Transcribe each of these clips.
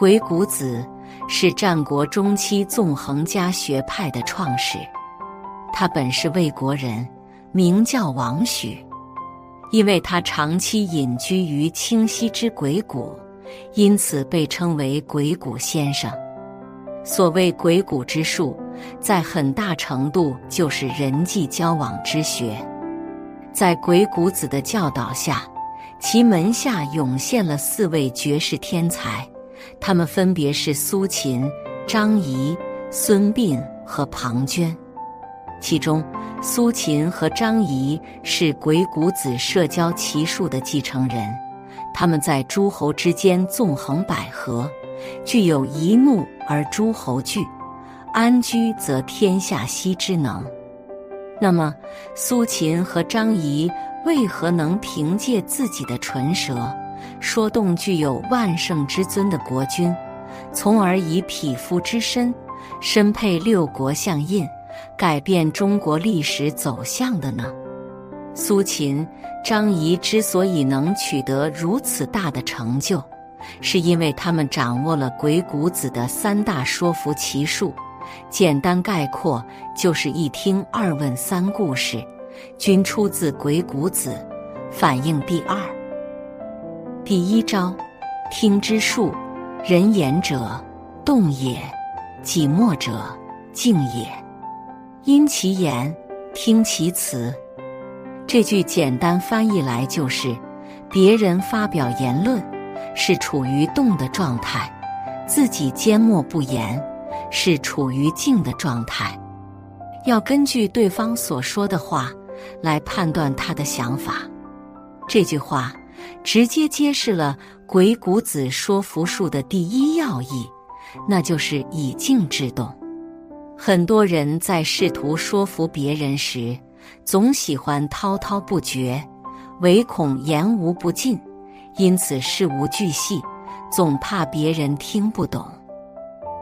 鬼谷子是战国中期纵横家学派的创始，他本是魏国人，名叫王许。因为他长期隐居于清溪之鬼谷，因此被称为鬼谷先生。所谓鬼谷之术，在很大程度就是人际交往之学。在鬼谷子的教导下，其门下涌现了四位绝世天才，他们分别是苏秦、张仪、孙膑和庞涓。其中，苏秦和张仪是鬼谷子社交奇术的继承人，他们在诸侯之间纵横捭阖，具有一怒而诸侯惧，安居则天下息之能。那么，苏秦和张仪为何能凭借自己的唇舌，说动具有万圣之尊的国君，从而以匹夫之身，身配六国相印？改变中国历史走向的呢？苏秦、张仪之所以能取得如此大的成就，是因为他们掌握了鬼谷子的三大说服奇术。简单概括，就是一听二问三故事，均出自鬼谷子。反应第二，第一招，听之术，人言者动也，己默者静也。因其言，听其辞。这句简单翻译来就是：别人发表言论是处于动的状态，自己缄默不言是处于静的状态。要根据对方所说的话来判断他的想法。这句话直接揭示了鬼谷子说服术的第一要义，那就是以静制动。很多人在试图说服别人时，总喜欢滔滔不绝，唯恐言无不尽，因此事无巨细，总怕别人听不懂。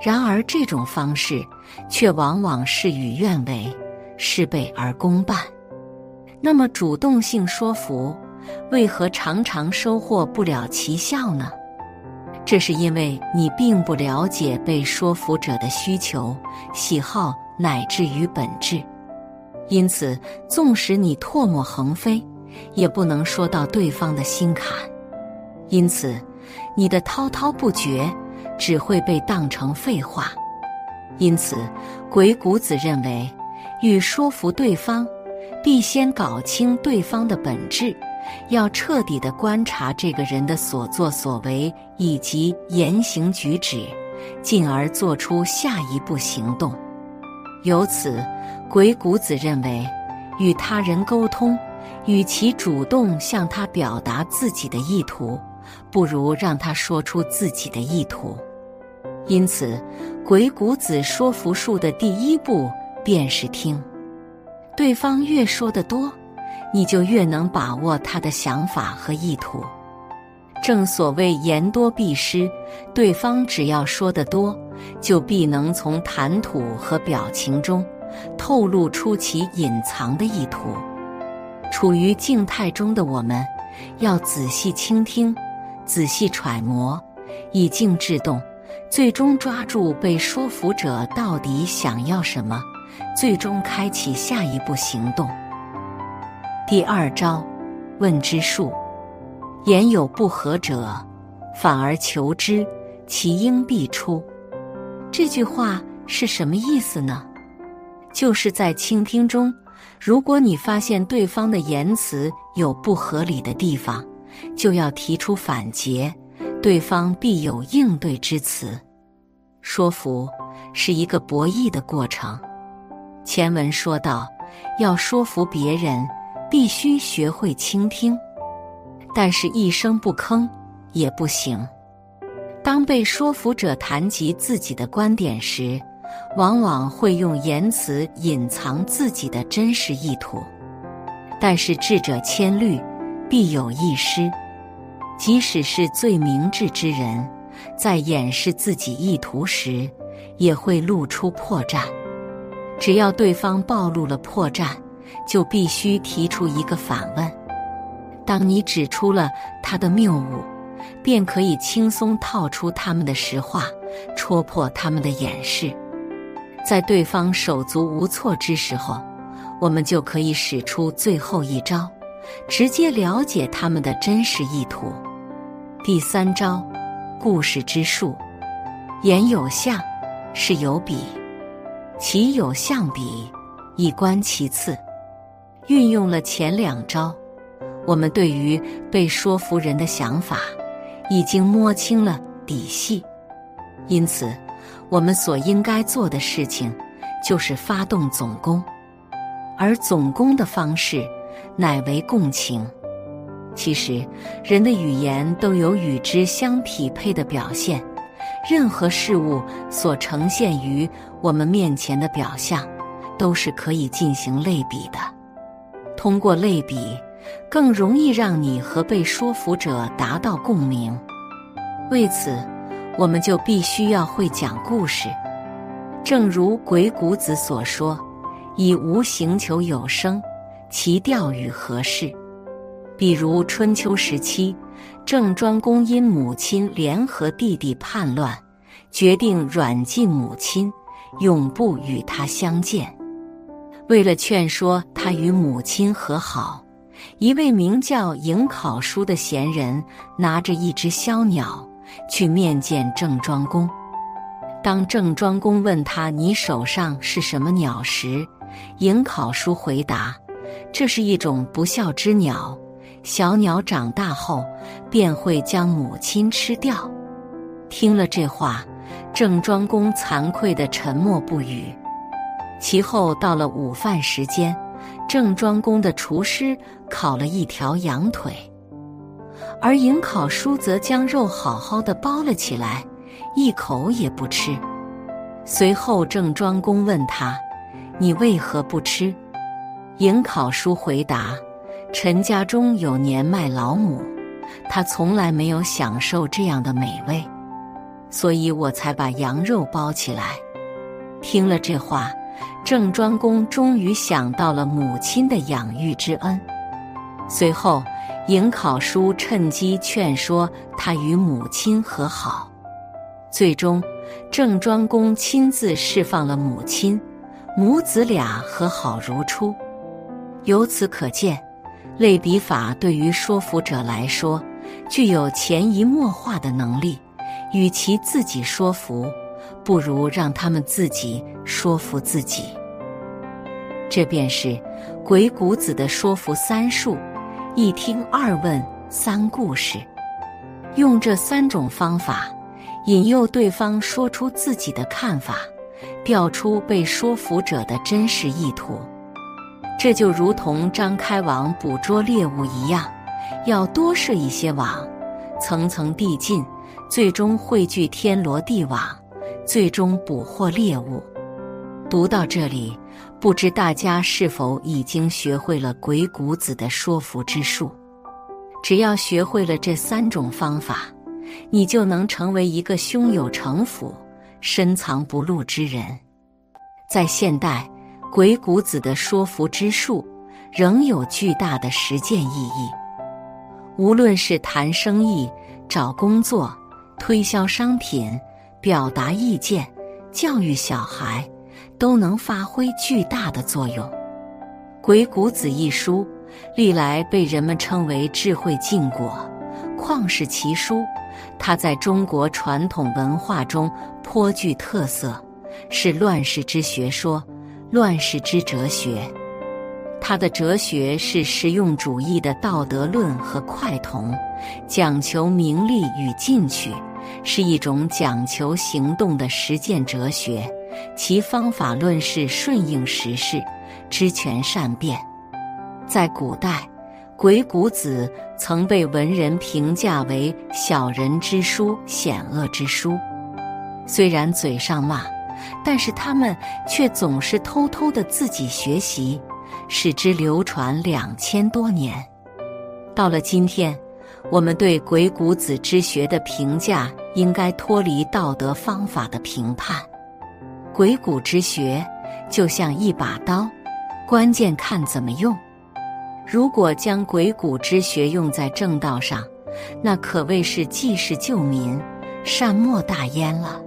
然而，这种方式却往往事与愿违，事倍而功半。那么，主动性说服为何常常收获不了奇效呢？这是因为你并不了解被说服者的需求、喜好乃至于本质，因此，纵使你唾沫横飞，也不能说到对方的心坎。因此，你的滔滔不绝只会被当成废话。因此，鬼谷子认为，欲说服对方，必先搞清对方的本质。要彻底的观察这个人的所作所为以及言行举止，进而做出下一步行动。由此，鬼谷子认为，与他人沟通，与其主动向他表达自己的意图，不如让他说出自己的意图。因此，鬼谷子说服术的第一步便是听，对方越说得多。你就越能把握他的想法和意图。正所谓言多必失，对方只要说得多，就必能从谈吐和表情中透露出其隐藏的意图。处于静态中的我们，要仔细倾听，仔细揣摩，以静制动，最终抓住被说服者到底想要什么，最终开启下一步行动。第二招，问之术。言有不合者，反而求之，其应必出。这句话是什么意思呢？就是在倾听中，如果你发现对方的言辞有不合理的地方，就要提出反诘，对方必有应对之词。说服是一个博弈的过程。前文说到，要说服别人。必须学会倾听，但是一声不吭也不行。当被说服者谈及自己的观点时，往往会用言辞隐藏自己的真实意图。但是智者千虑，必有一失。即使是最明智之人，在掩饰自己意图时，也会露出破绽。只要对方暴露了破绽，就必须提出一个反问。当你指出了他的谬误，便可以轻松套出他们的实话，戳破他们的掩饰。在对方手足无措之时候，我们就可以使出最后一招，直接了解他们的真实意图。第三招，故事之术，言有象，事有比，其有象比，一观其次。运用了前两招，我们对于被说服人的想法已经摸清了底细，因此。我们所应该做的事情，就是发动总攻，而总攻的方式乃为共情。其实，人的语言都有与之相匹配的表现，任何事物所呈现于我们面前的表象，都是可以进行类比的。通过类比，更容易让你和被说服者达到共鸣。为此。我们就必须要会讲故事，正如鬼谷子所说：“以无形求有声，其调与何事？”比如春秋时期，郑庄公因母亲联合弟弟叛乱，决定软禁母亲，永不与他相见。为了劝说他与母亲和好，一位名叫颍考叔的贤人拿着一只枭鸟。去面见郑庄公。当郑庄公问他：“你手上是什么鸟？”时，颍考叔回答：“这是一种不孝之鸟，小鸟长大后便会将母亲吃掉。”听了这话，郑庄公惭愧的沉默不语。其后到了午饭时间，郑庄公的厨师烤了一条羊腿。而颍考叔则将肉好好的包了起来，一口也不吃。随后郑庄公问他：“你为何不吃？”颍考叔回答：“陈家中有年迈老母，他从来没有享受这样的美味，所以我才把羊肉包起来。”听了这话，郑庄公终于想到了母亲的养育之恩。随后。颍考叔趁机劝说他与母亲和好，最终郑庄公亲自释放了母亲，母子俩和好如初。由此可见，类比法对于说服者来说具有潜移默化的能力。与其自己说服，不如让他们自己说服自己。这便是鬼谷子的说服三术。一听二问三故事，用这三种方法引诱对方说出自己的看法，调出被说服者的真实意图。这就如同张开网捕捉猎物一样，要多设一些网，层层递进，最终汇聚天罗地网，最终捕获猎物。读到这里。不知大家是否已经学会了鬼谷子的说服之术？只要学会了这三种方法，你就能成为一个胸有城府、深藏不露之人。在现代，鬼谷子的说服之术仍有巨大的实践意义。无论是谈生意、找工作、推销商品、表达意见、教育小孩。都能发挥巨大的作用。《鬼谷子》一书历来被人们称为智慧禁果、旷世奇书。它在中国传统文化中颇具特色，是乱世之学说、乱世之哲学。它的哲学是实用主义的道德论和快同，讲求名利与进取，是一种讲求行动的实践哲学。其方法论是顺应时势，知权善变。在古代，鬼谷子曾被文人评价为小人之书、险恶之书。虽然嘴上骂，但是他们却总是偷偷的自己学习，使之流传两千多年。到了今天，我们对鬼谷子之学的评价应该脱离道德方法的评判。鬼谷之学就像一把刀，关键看怎么用。如果将鬼谷之学用在正道上，那可谓是济世救民、善莫大焉了。